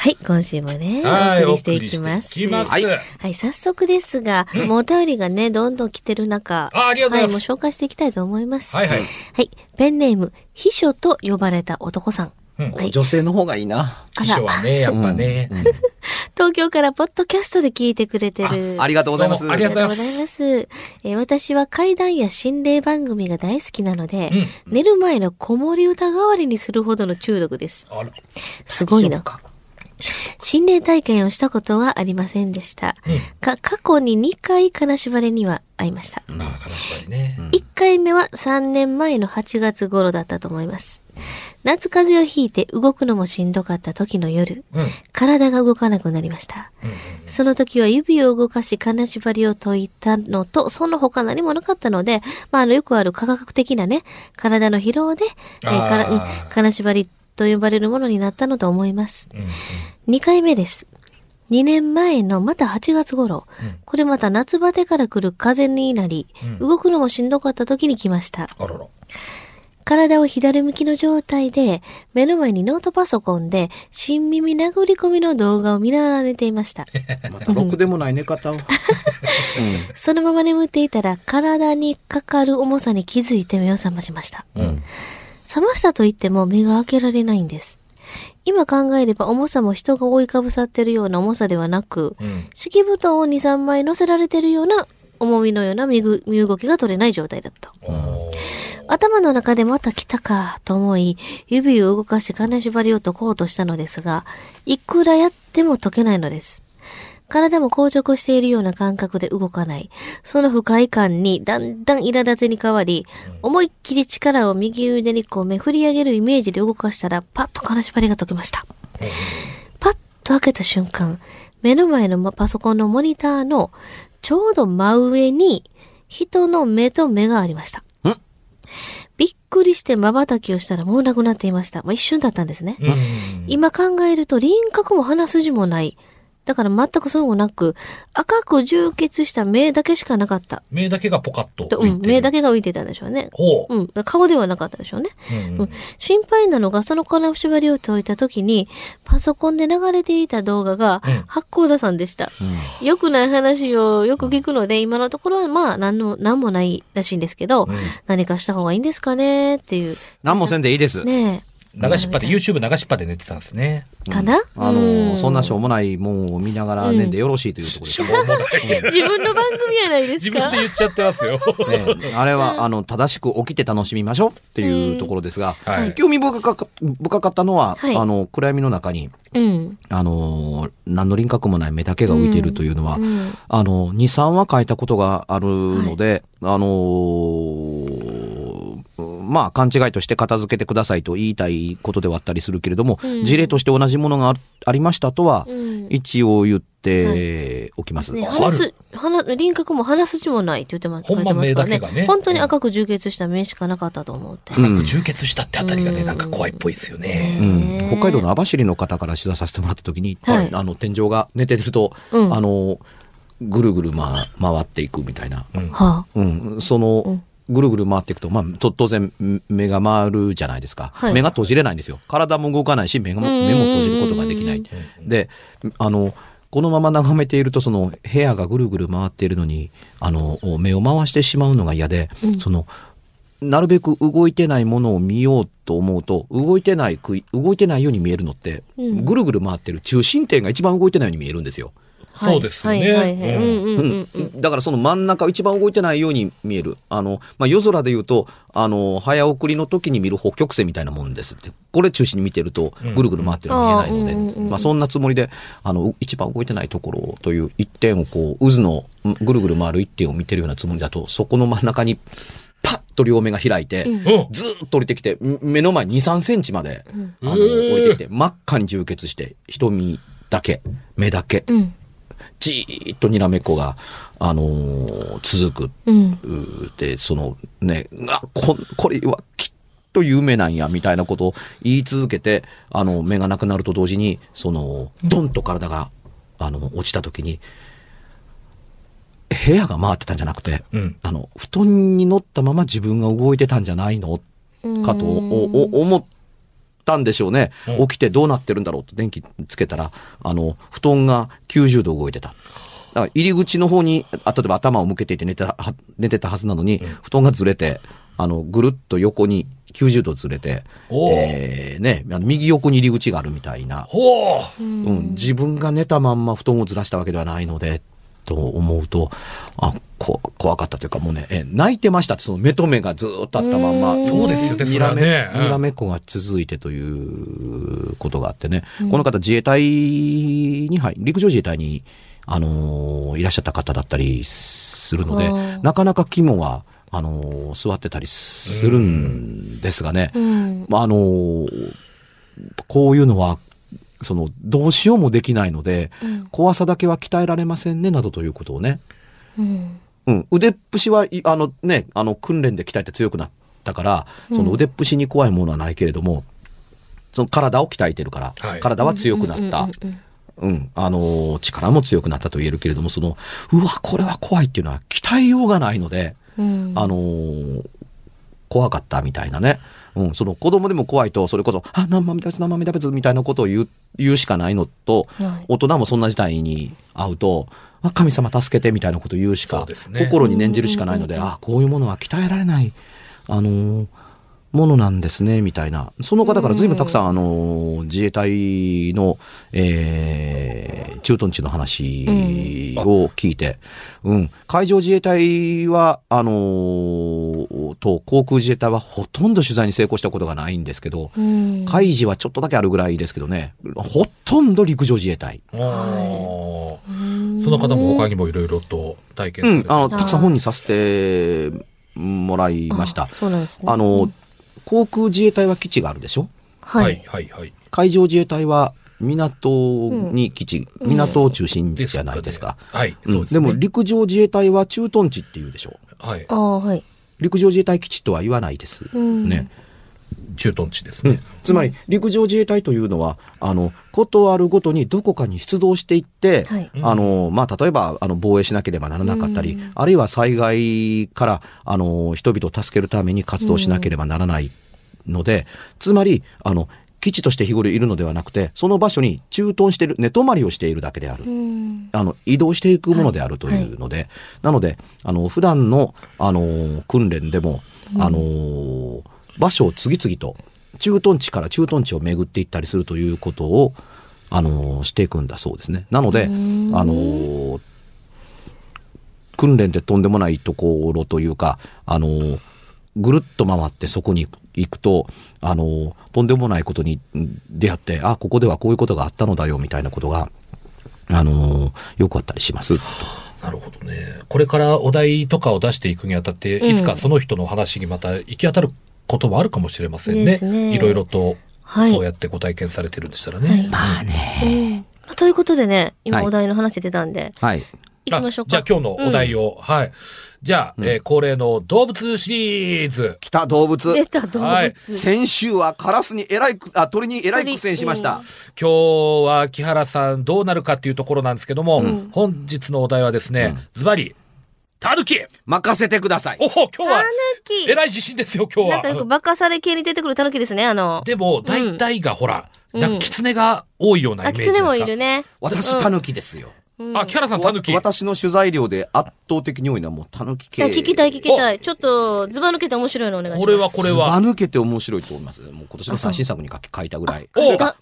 はい、今週もね、はい、お送りしていきます。いきますはいはい、早速ですが、もうお便りがね、どんどん来てる中、あありがとうございますはい、もう紹介していきたいと思います。はいはい。はい、ペンネーム、秘書と呼ばれた男さん。うんはい女性の方がいいな。あ秘書ら、はね、やっぱね。東京からポッドキャストで聞いてくれてる。ありがとうございます。ありがとうございますありがとうございます。えー私は怪談や心霊番組が大好きなので、うん寝る前の子守歌代わりにするほどの中毒です。あら。すごいな心霊体験をしたことはありませんでした。うんか、過去に2回金縛りには会いました。ああ、金縛りね。1回目は3年前の8月頃だったと思います。夏風邪をひいて動くのもしんどかった時の夜、うん。体が動かなくなりました。うんその時は指を動かし金縛りを解いたのと、その他何もなかったので、まあ、あの、よくある科学的なね、体の疲労で、えー金縛りと呼ばれるものになったのと思います。うんうん2回目です。2年前のまた8月頃、これまた夏バテから来る風邪になり、うん動くのもしんどかった時に来ました。あらら。体を左向きの状態で、目の前にノートパソコンで、新耳殴り込みの動画を見られていました。またろくでもない寝方を。うん。そのまま眠っていたら、体にかかる重さに気づいて目を覚ましました。うん。覚ましたと言っても目が開けられないんです。今考えれば重さも人が覆いかぶさってるような重さではなく、うん。敷布団を2、3枚乗せられてるような重みのような身ぐ身動きが取れない状態だった。頭の中でまた来たかと思い、指を動かし金縛りを解こうとしたのですが、いくらやっても解けないのです。体も硬直しているような感覚で動かない。その不快感にだんだん苛立ちに変わり、思いっきり力を右腕に込め振り上げるイメージで動かしたら、パッと金縛りが解けました。パッと開けた瞬間、目の前のパソコンのモニターのちょうど真上に人の目と目がありました。びっくりして瞬きをしたらもうなくなっていました。まあ、一瞬だったんですね。うん。今考えると輪郭も鼻筋もない。だから全くそうもなく、赤く充血した目だけしかなかった。目だけがポカッととうん、浮いてる。目だけが浮いてたんでしょうね。ほう。うん、顔ではなかったでしょうね。うんうん心配なのが、その金縛りを解いた時に、パソコンで流れていた動画がうん、八甲田さんでした。良くない話をよく聞くので、今のところはまあ、なんの、なんもないらしいんですけど、うん何かした方がいいんですかねっていう。何もせんでいいです。ね流しっぱで、YouTube 流しっぱで寝てたんですね。え。かな、あうん。の、そんなしょうもないもんを見ながら寝ん。でよろしいというところですしょうもない。自分の番組やないです自か分で言っちゃってますよ。ね、あれは、あの、正しく起きて楽しみましょうっていうところですが、はい。興味深か深かったのは、はい。あの、暗闇の中に、うん。あの、何の輪郭もない目だけが浮いているというのは、うん。あの、2、3は書いたことがあるので、あのまあ、勘違いとして片付けてくださいと言いたいことではあったりするけれども、うん。事例として同じものがあありましたとは、うん。一応言っておきます。ね、あ鼻す、鼻、輪郭も鼻筋もないって言ってます。ほんま書いてますから目だけがね。本当に赤く充血した目しかなかったと思って。うん充血したってあたりがね、なんか怖いっぽいですよね。うん。ね北海道の網走の方から取材させてもらった時に、はい。あの天井が寝てると、うん。あのぐるぐる、ま、回っていくみたいな、うん。はうん、その、うんぐるぐる回っていくと、まあ、と当然ん目が回るじゃないですか、はい。目が閉じれないんですよ。体も動かないし目が目も閉じることができない。であのこのまま眺めているとその部屋がぐるぐる回っているのにあの目を回してしまうのが嫌で、そのなるべく動いてないものを見ようと思うと、動いてない動いてないように見えるのって、うん。ぐるぐる回ってる中心点が一番動いてないように見えるんですよ。あ。そうですよね。だからその真ん中一番動いてないように見える。あの、まあ、夜空で言うと、あの、早送りの時に見る北極星みたいなもんですって。これ中心に見てると、ぐるぐる回ってるの見えないので、まあ、そんなつもりで、あの、一番動いてないところという一点をこう、渦のんぐるぐる回る一点を見てるようなつもりだと、そこの真ん中に、パッと両目が開いて、うん。ずーっと降りてきて、ん目の前2、3センチまで、あの、へー。降りてきて、真っ赤に充血して、瞳だけ、目だけ、うん。じーっとにらめっこが、あのー続く。うん。で、そのね、あ、こ、これはきっと有名なんや、みたいなことを言い続けて、あの、目がなくなると同時に、その、ドンと体が、あの、落ちた時に、部屋が回ってたんじゃなくて、うんあの、布団に乗ったまま自分が動いてたんじゃないの？かとおお思っったんでしょうね。うん起きてどうなってるんだろうと電気つけたら、あの、布団が90度動いてた。だから入り口の方に、あ例えば頭を向けていて寝てた、は寝てたはずなのに、布団がずれて、あの、ぐるっと横に90度ずれて、えーね、右横に入り口があるみたいな。うん、自分が寝たまんま布団をずらしたわけではないので、と思うと、あ、こ、怖かったというかもうね、え泣いてましたって、その目と目がずーっとあったまんま。そうですよね、そにらめ、ね。にらめっこが続いてということがあってね、この方自衛隊に入、陸上自衛隊に、あのーいらっしゃった方だったりするのでなかなか肝は、あのー座ってたりするんですがね、うん。まああのーこういうのは、その、どうしようもできないので、うん怖さだけは鍛えられませんね、などということをね。うん。うん。腕っぷしは、いあのね、あの、訓練で鍛えて強くなったから、その腕っぷしに怖いものはないけれども、その体を鍛えてるから、はい体は強くなった。うん、あのー力も強くなったと言えるけれども、その、うわ、これは怖いっていうのは鍛えようがないので、うん。あのー怖かったみたいなね。うん、その子供でも怖いと、それこそ、あ、生身食べつ、生身食べつみたいなことを言う、言うしかないのと、はい。大人もそんな事態に会うと、あ、神様助けてみたいなことを言うしか、ね。心に念じるしかないので、あ、こういうものは鍛えられない、あのーものなんですね、みたいな。その方から随分たくさん、あのー自衛隊の、えー、駐屯地の話を聞いて、うん、海上自衛隊は、あのーと、航空自衛隊はほとんど取材に成功したことがないんですけど、うん。海事はちょっとだけあるぐらいですけどね、ほとんど陸上自衛隊。あーその方も他にもいろいろと体験うん、あの、たくさん本にさせてもらいましたあ。そうなんですね。あの、航空自衛隊は基地があるでしょ？ははいい。はいはい。海上自衛隊は港に基地、港を中心じゃないですか。はい、うんそうですね。でも陸上自衛隊は駐屯地っていうでしょ？はいあ。あ、はい。陸上自衛隊基地とは言わないです。んね。駐屯地ですね。うん。つまり、陸上自衛隊というのは、あの、ことあるごとにどこかに出動していって、はい。あの、まあ、例えば、あの、防衛しなければならなかったり、あるいは災害から、あの、人々を助けるために活動しなければならないので、つまり、あの、基地として日頃いるのではなくて、その場所に駐屯している、寝泊まりをしているだけである。うん。あの、移動していくものであるというので、なので、あの、普段の、あの、訓練でも、あの、場所を次々と、駐屯地から駐屯地を巡っていったりするということを、あの、していくんだそうですね。なので、あの、訓練でとんでもないところというか、あの、ぐるっと回ってそこに行くと、あの、とんでもないことに出会って、あ、ここではこういうことがあったのだよ、みたいなことが、あの、よくあったりします。なるほどね。これからお題とかを出していくにあたって、うんいつかその人の話にまた行き当たることもあるかもしれませんね。いろいろと、はいそうやってご体験されてるんでしたらね。はいまあね。うんということでね、今はいお題の話出たんで、はい。行きましょうか。あじゃあ今日のお題を、はい。じゃあ、えー恒例の動物シリーズ。来た動物。出た動物。はい先週はカラスにえらいく、あ、鳥にえらい苦戦しました。今日は木原さんどうなるかっていうところなんですけども、ん本日のお題はですね、ズバリ、タヌキ任せてください。おお今日タは、ヌキえらい自信ですよ、今日は。なんかよくバカされ系に出てくるタヌキですね、あの。でも、大体がほら、うんなんか狐が多いようなイあ、メージですか？キツネもいるね。私、タヌキですよ。あ、木原さんタヌキ。私の取材量で圧倒的に多いのはもうタヌキいや、系。聞きたい聞きたい。ちょっと、ズバ抜けて面白いのお願いします。これはこれずばは。抜けて面白いと思います。もう今年の最新作に書き書いたぐらい。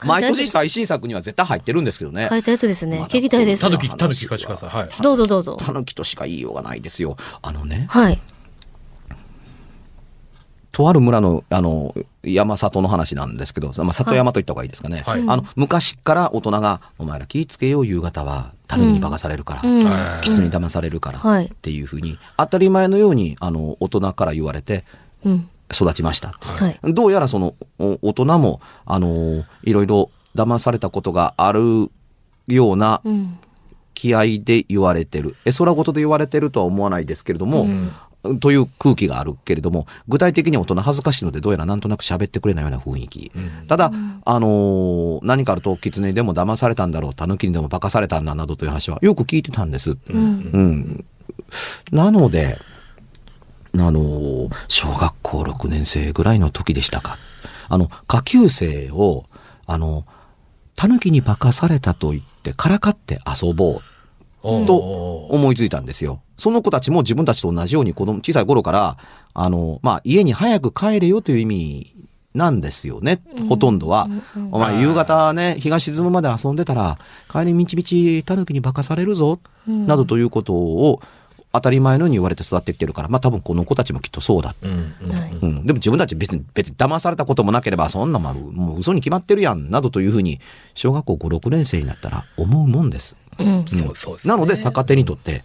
毎年最新作には絶対入ってるんですけどね。書いたやつですね。聞きたいですタ。ヌキ、タヌキ貸してください。はい。どうぞどうぞ。タヌキとしか言いようがないですよ。あのね、はい。とある村の、あの、山里の話なんですけど、まあ、里山と言った方がいいですかね。はいあの、昔から大人が、お前ら気ぃつけよう夕方は、タヌキに化かされるから、うん。はいキツに騙されるから、はいっていうふうに、当たり前のように、あの、大人から言われて、うん。育ちました。はい。どうやらその、お大人も、あの、いろいろ騙されたことがあるようなうん。気合で言われてる。え、空事で言われてるとは思わないですけれども、という空気があるけれども、具体的に大人恥ずかしいのでどうやらなんとなく喋ってくれないような雰囲気。ただ、あのー何かあると、狐にでも騙されたんだろう、狸にでも化かされたんだなどという話はよく聞いてたんです。うん。うん。なので、あのー小学校6年生ぐらいの時でしたか。あの、下級生を、あの、狸に化かされたと言ってからかって遊ぼうと思いついたんですよ。その子たちも自分たちと同じように子供、小さい頃から、あの、まあ、家に早く帰れよという意味なんですよね、ほとんどは。お前、夕方ね、日が沈むまで遊んでたら、帰りみちみち狸に化かされるぞ、などということを、当たり前のように言われて育ってきてるから、まあ多分この子たちもきっとそうだ。うん。でも自分たち別に、別に騙されたこともなければ、そんなまあ、もう嘘に決まってるやん、などというふうに、小学校5、6年生になったら思うもんです。うん。そうそうですね。なので逆手にとって、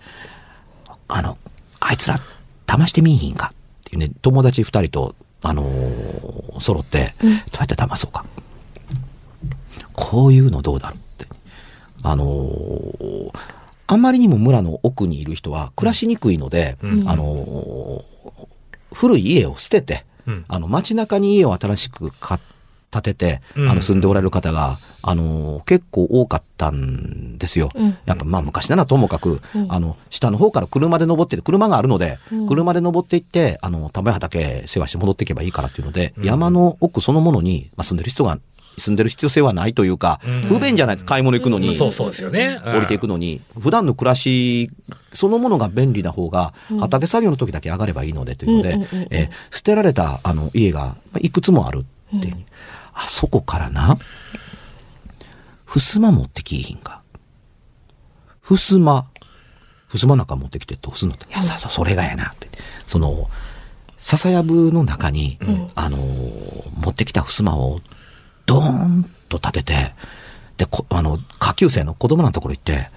あの、あいつら騙してみいひんか？っていうね、友達二人と、あのー揃って、どうやって騙そうか？こういうのどうだろうって。あのーあんまりにも村の奥にいる人は暮らしにくいので、うん。あのー古い家を捨てて、うん。あの街中に家を新しく買建てて、うん。あの住んでおられる方が、あのー結構多かったんですよ。うん。やっぱまあ昔ならともかく、うん。あの、下の方から車で登ってて、車があるので、うん。車で登っていって、あの、田んぼや畑世話して戻っていけばいいからっていうので、うん。山の奥そのものに、まあ、住んでる人が、住んでる必要性はないというか、うん。不便じゃないです買い物行くのに、そうそうですよね。降りていくのに、普段の暮らしそのものが便利な方が、畑作業の時だけ上がればいいのでというので、えー捨てられたあの家がまあいくつもあるっていう、あそこからな、襖持ってきいひんか。襖、襖なんか持ってきてどうすんのって。いや、さ、さ、それがやなって。その、笹やぶの中に、あのー持ってきた襖を、ドーンと立てて、で、こあの、下級生の子供のところ行って、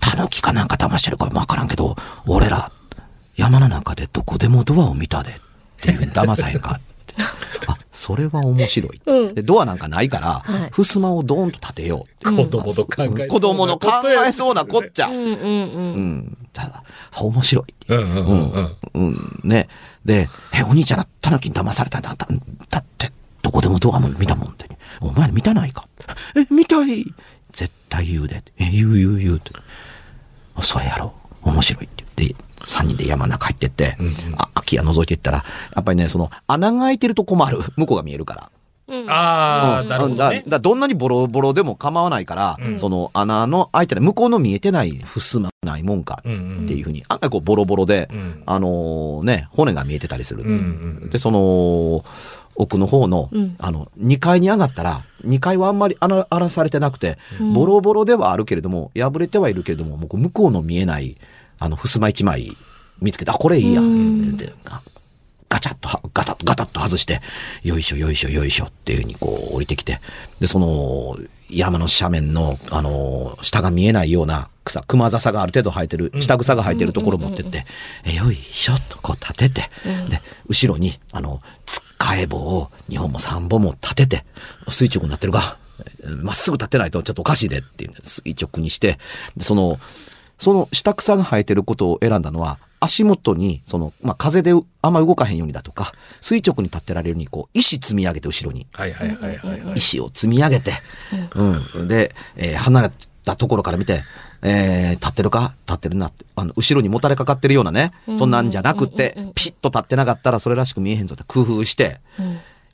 狸かなんか騙してるかわからんけど、俺ら、山の中でどこでもドアを見たで、っていう騙さへんかって。あ、それは面白い。うんで、ドアなんかないから、はい襖をドーンと立てよう。子供の考え。子供の考えそうなこっちゃ。うんうんうん。うん。ただ、面白いってうんうんうんうん。うん、ね。で、え、お兄ちゃんはタヌキに騙されたんだ。だだって、どこでもドアも見たもんって。お前見たないかえ、見たい絶対言うで。え、言う言う言うって。あそれやろう。面白いって言って、三人で山の中入ってって、あ空き家覗いていったら、やっぱりね、その、穴が開いてると困る。向こうが見えるから。ああ、うん。なるほどだね。だどんなにボロボロでも構わないから、その穴の開いてない、向こうの見えてない襖ないもんかっていうふうに、案外こうボロボロで、うん。あのね、骨が見えてたりする。で、その、奥の方の、うん。あの、2階に上がったら、2階はあんまり荒荒らされてなくて、ボロボロではあるけれども、破れてはいるけれども、向こうの見えない、あの、襖1枚見つけて、あ、これいいや。ガガチャッとは、ガタッと、ガタッと外して、よいしょ、よいしょ、よいしょっていうふうにこう降りてきて、で、その、山の斜面の、あの、下が見えないような草、熊笹がある程度生えてる、下草が生えてるところを持ってって、えよいしょっとこう立てて、で、後ろに、あの、つっかえ棒を2本も3本も立てて、垂直になってるが、まっすぐ立ってないとちょっとおかしいでっていう、垂直にして、でその、その下草が生えてることを選んだのは、足元に、その、まあ、風であんま動かへんようにだとか、垂直に立ってられるように、こう、石積み上げて後ろに。はいはいはいはいはい。石を積み上げて、うん。で、えー離れたところから見て、えー立ってるか？立ってるなって。あの、後ろにもたれかかってるようなね、そんなんじゃなくって、ピシッと立ってなかったらそれらしく見えへんぞって工夫して、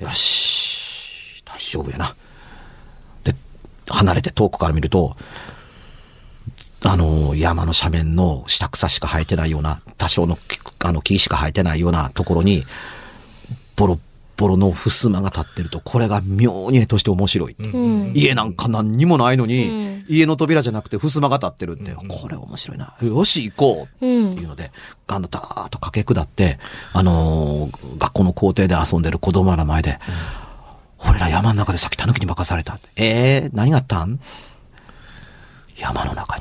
よし、大丈夫やな。で、離れて遠くから見ると、あの、山の斜面の下草しか生えてないような、多少の木あの木しか生えてないようなところに、ボロッボロの襖が立ってると、これが妙に絵として面白い。うん。家なんか何にもないのに、うん家の扉じゃなくて襖が立ってるって、これ面白いな。よし、行こう。うんっていうので、あの、だーっと駆け下って、あのー学校の校庭で遊んでる子供らの前で、俺ら山の中でさっき狸に任されたって。えー、何があったん？山の中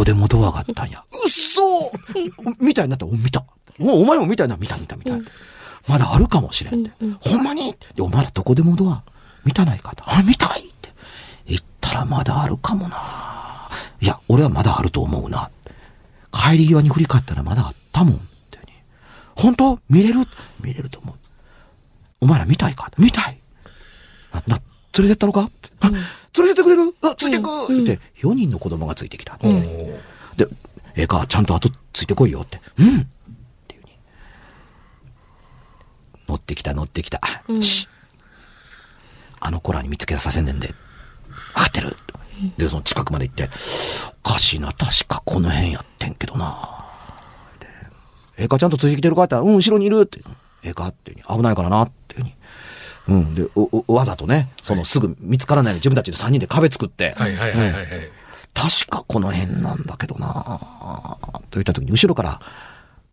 こでもドアがあったんや。うっそみたいになった。お見た。もうお前も見たいな。見た見た見た。まだあるかもしれんって。ほんまに？で、お前らどこでもドア見たないかと。あ、見たいって。言ったらまだあるかもな。いや、俺はまだあると思うな。帰り際に振り返ったらまだあったもん。ってに本当？見れる？見れると思う。お前ら見たいか？見たい。な、な、連れてったのか、あ連れてってくれる？あ、ついてく、って、4人の子供がついてきた。で、ええか、ちゃんと後ついてこいよって。うんっていうに。乗ってきた乗ってきた。し、あの子らに見つけさせんねんで。分かってる？で、その近くまで行って、おかしいな、確かこの辺やってんけどな。でええか、ちゃんとついてきてるかって言ったら、うん、後ろにいるって。ええかって危ないからなっていうん。で、わざとね、そのすぐ見つからないように自分たちで3人で壁作って、はい。はい。はい。はい。はい。確かこの辺なんだけどな。と言った時に後ろから、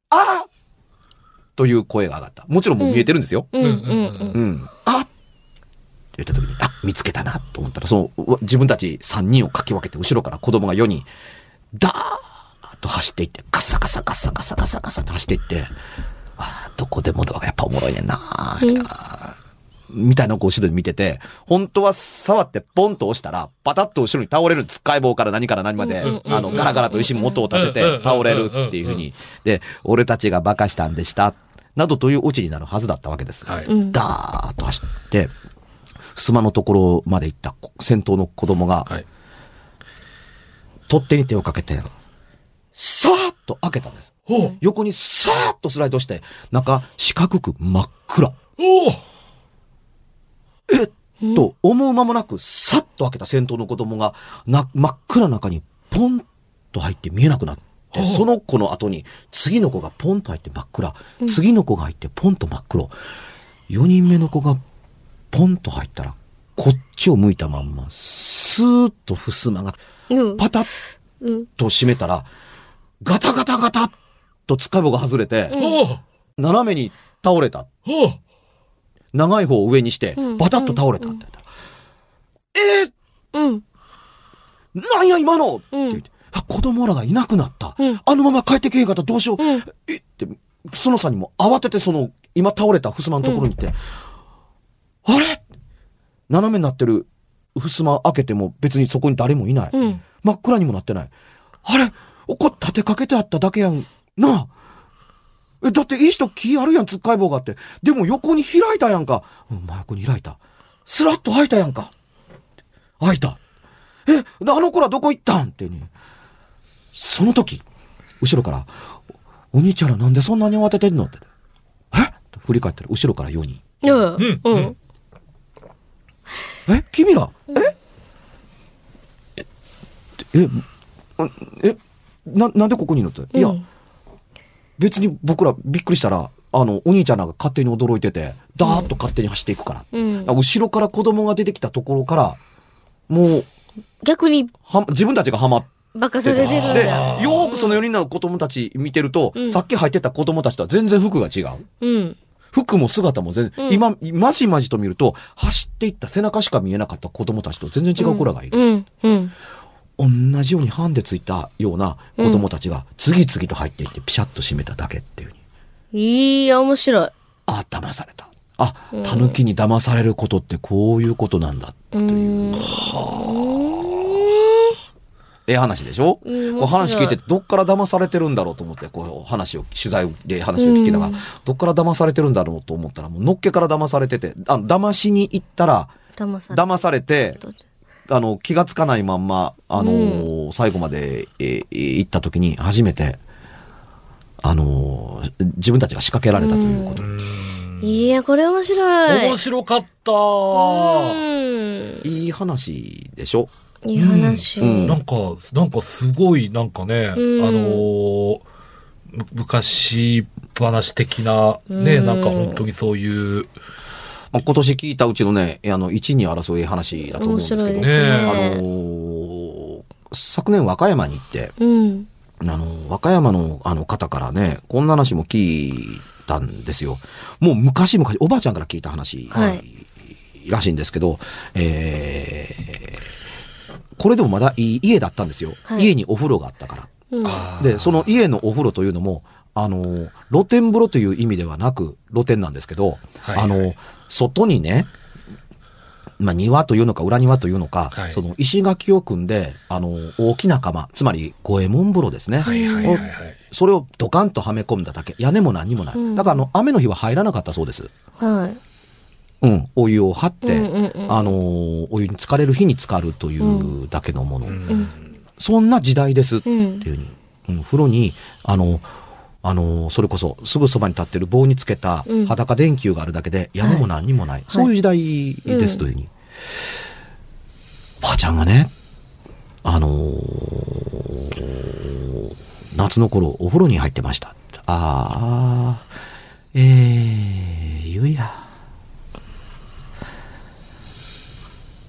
あという声が上がった。もちろんもう見えてるんですよ。うん。うん。うん。うん。あっ！て言った時に、あ、見つけたなと思ったら、その、自分たち3人をかき分けて、後ろから子供が4人、ダーッと走っていって、ガサガサガサガサガサガサと走っていって、あーどこでもドアがやっぱおもろいねんなみたいなのをこう後ろに見てて、本当は触ってポンと押したら、パタッと後ろに倒れる、つっかい棒から何から何まで、あの、ガラガラと石も音を立てて倒れるっていうふうに。で、俺たちが馬鹿したんでした。などというオチになるはずだったわけです。はいダーッと走って、襖のところまで行った先頭の子供が、はい。取っ手に手をかけて、さーっと開けたんです。横にさーっとスライドして、中四角く真っ暗。おおえっと思う間もなく、さっと開けた先頭の子供が、な、真っ暗な中にポンと入って見えなくなって、その子の後に、次の子がポンと入って真っ暗。次の子が入ってポンと真っ黒。4人目の子がポンと入ったら、こっちを向いたまんま、スーッと襖がうん。パタッうん。と閉めたら、ガタガタガタッとつかぼが外れて、斜めに倒れた。長い方を上にしてうん、バタッと倒れたって言ったら、えーうん。なんや今の、ってうん言って、あ子供らがいなくなった。うんあのまま帰ってけへんかったらどうしよう。うんえって、そのさんにも慌ててその、今倒れた襖のところに行って、あれ？斜めになってる襖開けても別にそこに誰もいない。うん。真っ暗にもなってない。あれ？これ立てかけてあっただけやん。なあえ、だって石と木あるやん、つっかい棒があって。でも横に開いたやんか。うん、真横に開いた。スラッと開いたやんか。開いた。え、であの子らどこ行ったん？ってね。その時、後ろから、お兄ちゃんらなんでそんなに慌ててんの？って。え？と振り返ったら、後ろから4人。うん。うん。え？君ら？え？え、え、え、な、なんでここにいるの？って。いや、うん別に僕らびっくりしたら、あの、お兄ちゃんらが勝手に驚いてて、ダーッと勝手に走っていくから。うん。後ろから子供が出てきたところから、もう、逆には、自分たちがハマってバカされてるんで、だ。よーくその4人の子供たち見てると、うんさっき入ってた子供たちとは全然服が違う。うん。服も姿も全然、うん今、まじまじと見ると、走っていった背中しか見えなかった子供たちと全然違う子らがいる。うん。うん。同じようにハンデついたような子供たちが次々と入っていってピシャッと閉めただけっていう。いや、面白い。あ、騙された。あ、狸に騙されることってこういうことなんだ。うん。ええ話でしょ、うんこう話聞いてて、どっから騙されてるんだろうと思って、こう話を、取材で話を聞きながら、うんどっから騙されてるんだろうと思ったら、もうのっけから騙されてて、あ騙しに行ったら、騙されて、あの、気がつかないまんま、あのーう最後まで、えー行った時に初めて、あのー自分たちが仕掛けられたということ。いや、これ面白い。面白かった。うん。いい話でしょ？いい話。うん。なんか、なんかすごい、なんかね、うん。あの昔話的な、ね、うん。なんか本当にそういう、まあ、今年聞いたうちのね、あの、1、2争い話だと思うんですけど、ねあのー昨年和歌山に行って、うん。あの、和歌山のあの方からね、こんな話も聞いたんですよ。もう昔々、おばあちゃんから聞いた話、はいらしいんですけど、えー、これでもまだ家だったんですよ。はい家にお風呂があったから。うん。で、その家のお風呂というのも、あの、露天風呂という意味ではなく、露天なんですけど、はいあの、外にね、まあ、庭というのか裏庭というのか、はいその石垣を組んで、あの、大きな釜、つまり五右衛門風呂ですね。はいはいはいはい。それをドカンとはめ込んだだけ。屋根も何にもない。うんだから、あの、雨の日は入らなかったそうです。はい。うん。お湯を張って、うんうんうんあのーお湯に浸かれる日に浸かるというだけのもの。うんそんな時代ですってうんいうふうに。うん、風呂に、あの、あの、それこそ、すぐそばに立ってる棒につけたうん裸電球があるだけで、屋根も何にもない。そういう時代ですというふうに。ばあちゃんがね、あのー夏の頃お風呂に入ってました。ああ、えー、ゆうや。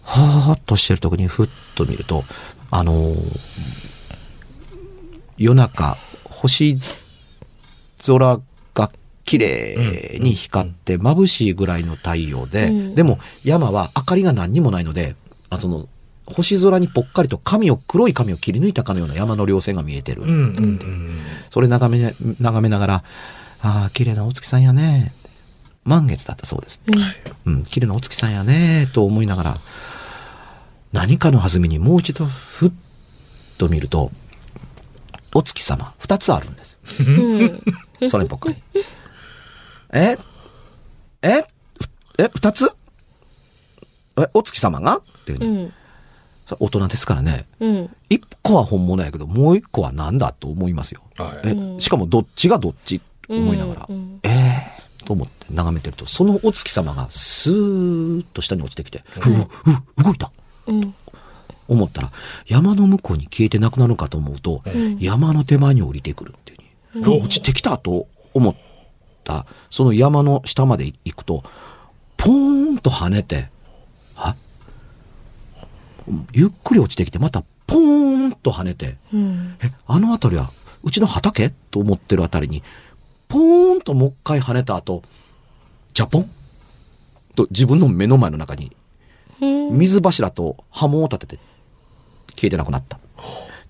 はーっとしてる時にふっと見ると、あのー夜中、星空が綺麗に光って眩しいぐらいの太陽で、うんでも山は明かりが何にもないので、あその、星空にぽっかりと髪を、黒い髪を切り抜いたかのような山の稜線が見えてる。うんうんうん。それ眺め、眺めながら、ああ、綺麗なお月さんやね。満月だったそうです。うん、綺麗なお月さんやね、と思いながら、何かの弾みにもう一度、ふっと見ると、お月様、二つあるんです。うん。それっぽっかり。えええ二つ？え、お月様が？っていううね、ん。それ大人ですからね。うん。一個は本物やけど、もう一個は何だと思いますよ。はい。え、しかもどっちがどっち思いながら、うんええと思って眺めてると、そのお月様がスーッと下に落ちてきて、ふう、ふう、動いたうん。思ったら、山の向こうに消えてなくなるかと思うと、山の手前に降りてくるっていうふうに、落ちてきたと思った、その山の下まで行くと、ポーンと跳ねて、はゆっくり落ちてきて、またポーンと跳ねて、うん。え、あの辺りは、うちの畑？と思ってるあたりに、ポーンともう一回跳ねた後、ジャポン？と自分の目の前の中に、水柱と波紋を立てて、消えてなくなった。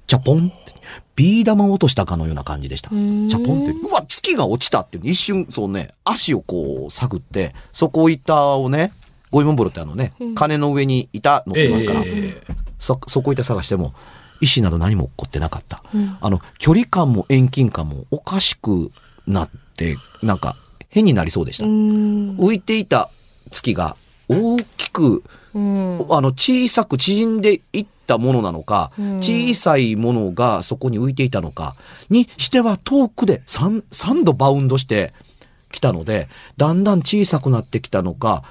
ジャポンって、ビー玉を落としたかのような感じでした。ジんャポンって、うわ、月が落ちたっていう一瞬、そうね、足をこう探って、そこ板をね、ゴイモンボロってあのね、鐘の上に板乗ってますから、ええそ、そこいて探しても、石など何も起こってなかった。あの、距離感も遠近感もおかしくなって、なんか変になりそうでした。うん。浮いていた月が大きく、うん。あの、小さく縮んでいったものなのか、うん小さいものがそこに浮いていたのか、にしては遠くで3、3度バウンドしてきたので、だんだん小さくなってきたのか、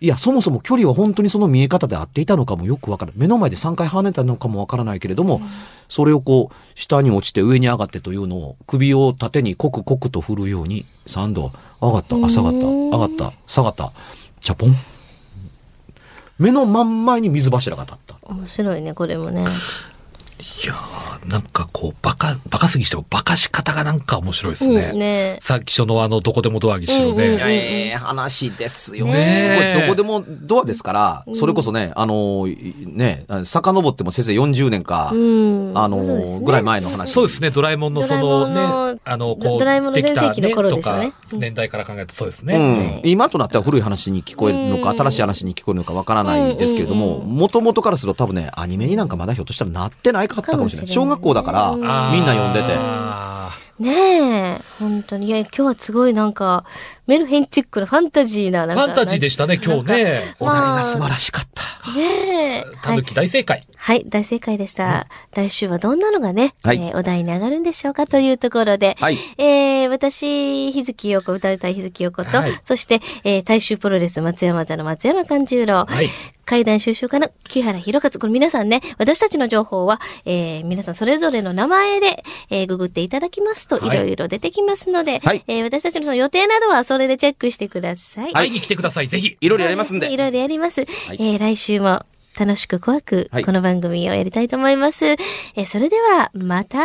いや、そもそも距離は本当にその見え方で合っていたのかもよくわからない。目の前で3回跳ねたのかもわからないけれども、それをこう、下に落ちて上に上がってというのを、首を縦にコクコクと振るように、3度、上がった、あ、下がった、上がった、下がった、チャポン。目の真ん前に水柱が立った。面白いね、これもね。いやーなんかこう、バカ、バカすぎしても、バカし方がなんか面白いですね。うんね。さっきそのあの、どこでもドアにしろうんうんね。ええ話ですよ。ねこえれどこでもドアですから、それこそね、あの、いね、遡っても先生40年か、うん。あの、そうですね。ぐらい前の話。そうですね、ドラえもんのそのね、あの、こう、ドラえもんのできた全盛期の頃でしょうね。とか、年代から考えるとそうですうね。ん、今となっては古い話に聞こえるのか、うん。新しい話に聞こえるのかわからないですけれども、もともとからすると多分ね、アニメになんかまだひょっとしたらなってないかったかもしれない。かもしれない小学校だから、みんな読んでて。ねえ、本当に。いや、今日はすごいなんか、メルヘンチックなファンタジーな、なんか。ファンタジーでしたね、今日ね。お題が素晴らしかった。ねえ。はいたぬ。き大正解。はい、大正解でした。来週はどんなのがね、はいえーお題に上がるんでしょうかというところで、はいえー、私、日月陽子、歌うたい日月陽子と、はいそして、えー、大衆プロレス松山座の松山勘十郎、はい階段収集家の木原博勝。これ皆さんね、私たちの情報は、えー、皆さんそれぞれの名前で、えー、ググっていただきますと、はいいろいろ出てきますので、はいえー、私たちのその予定などはそれでチェックしてください。会いに来てください、ぜひ。いろいろやりますんで。いろいろやります。いえー来週も楽しく怖くはいこの番組をやりたいと思います。えーそれではまた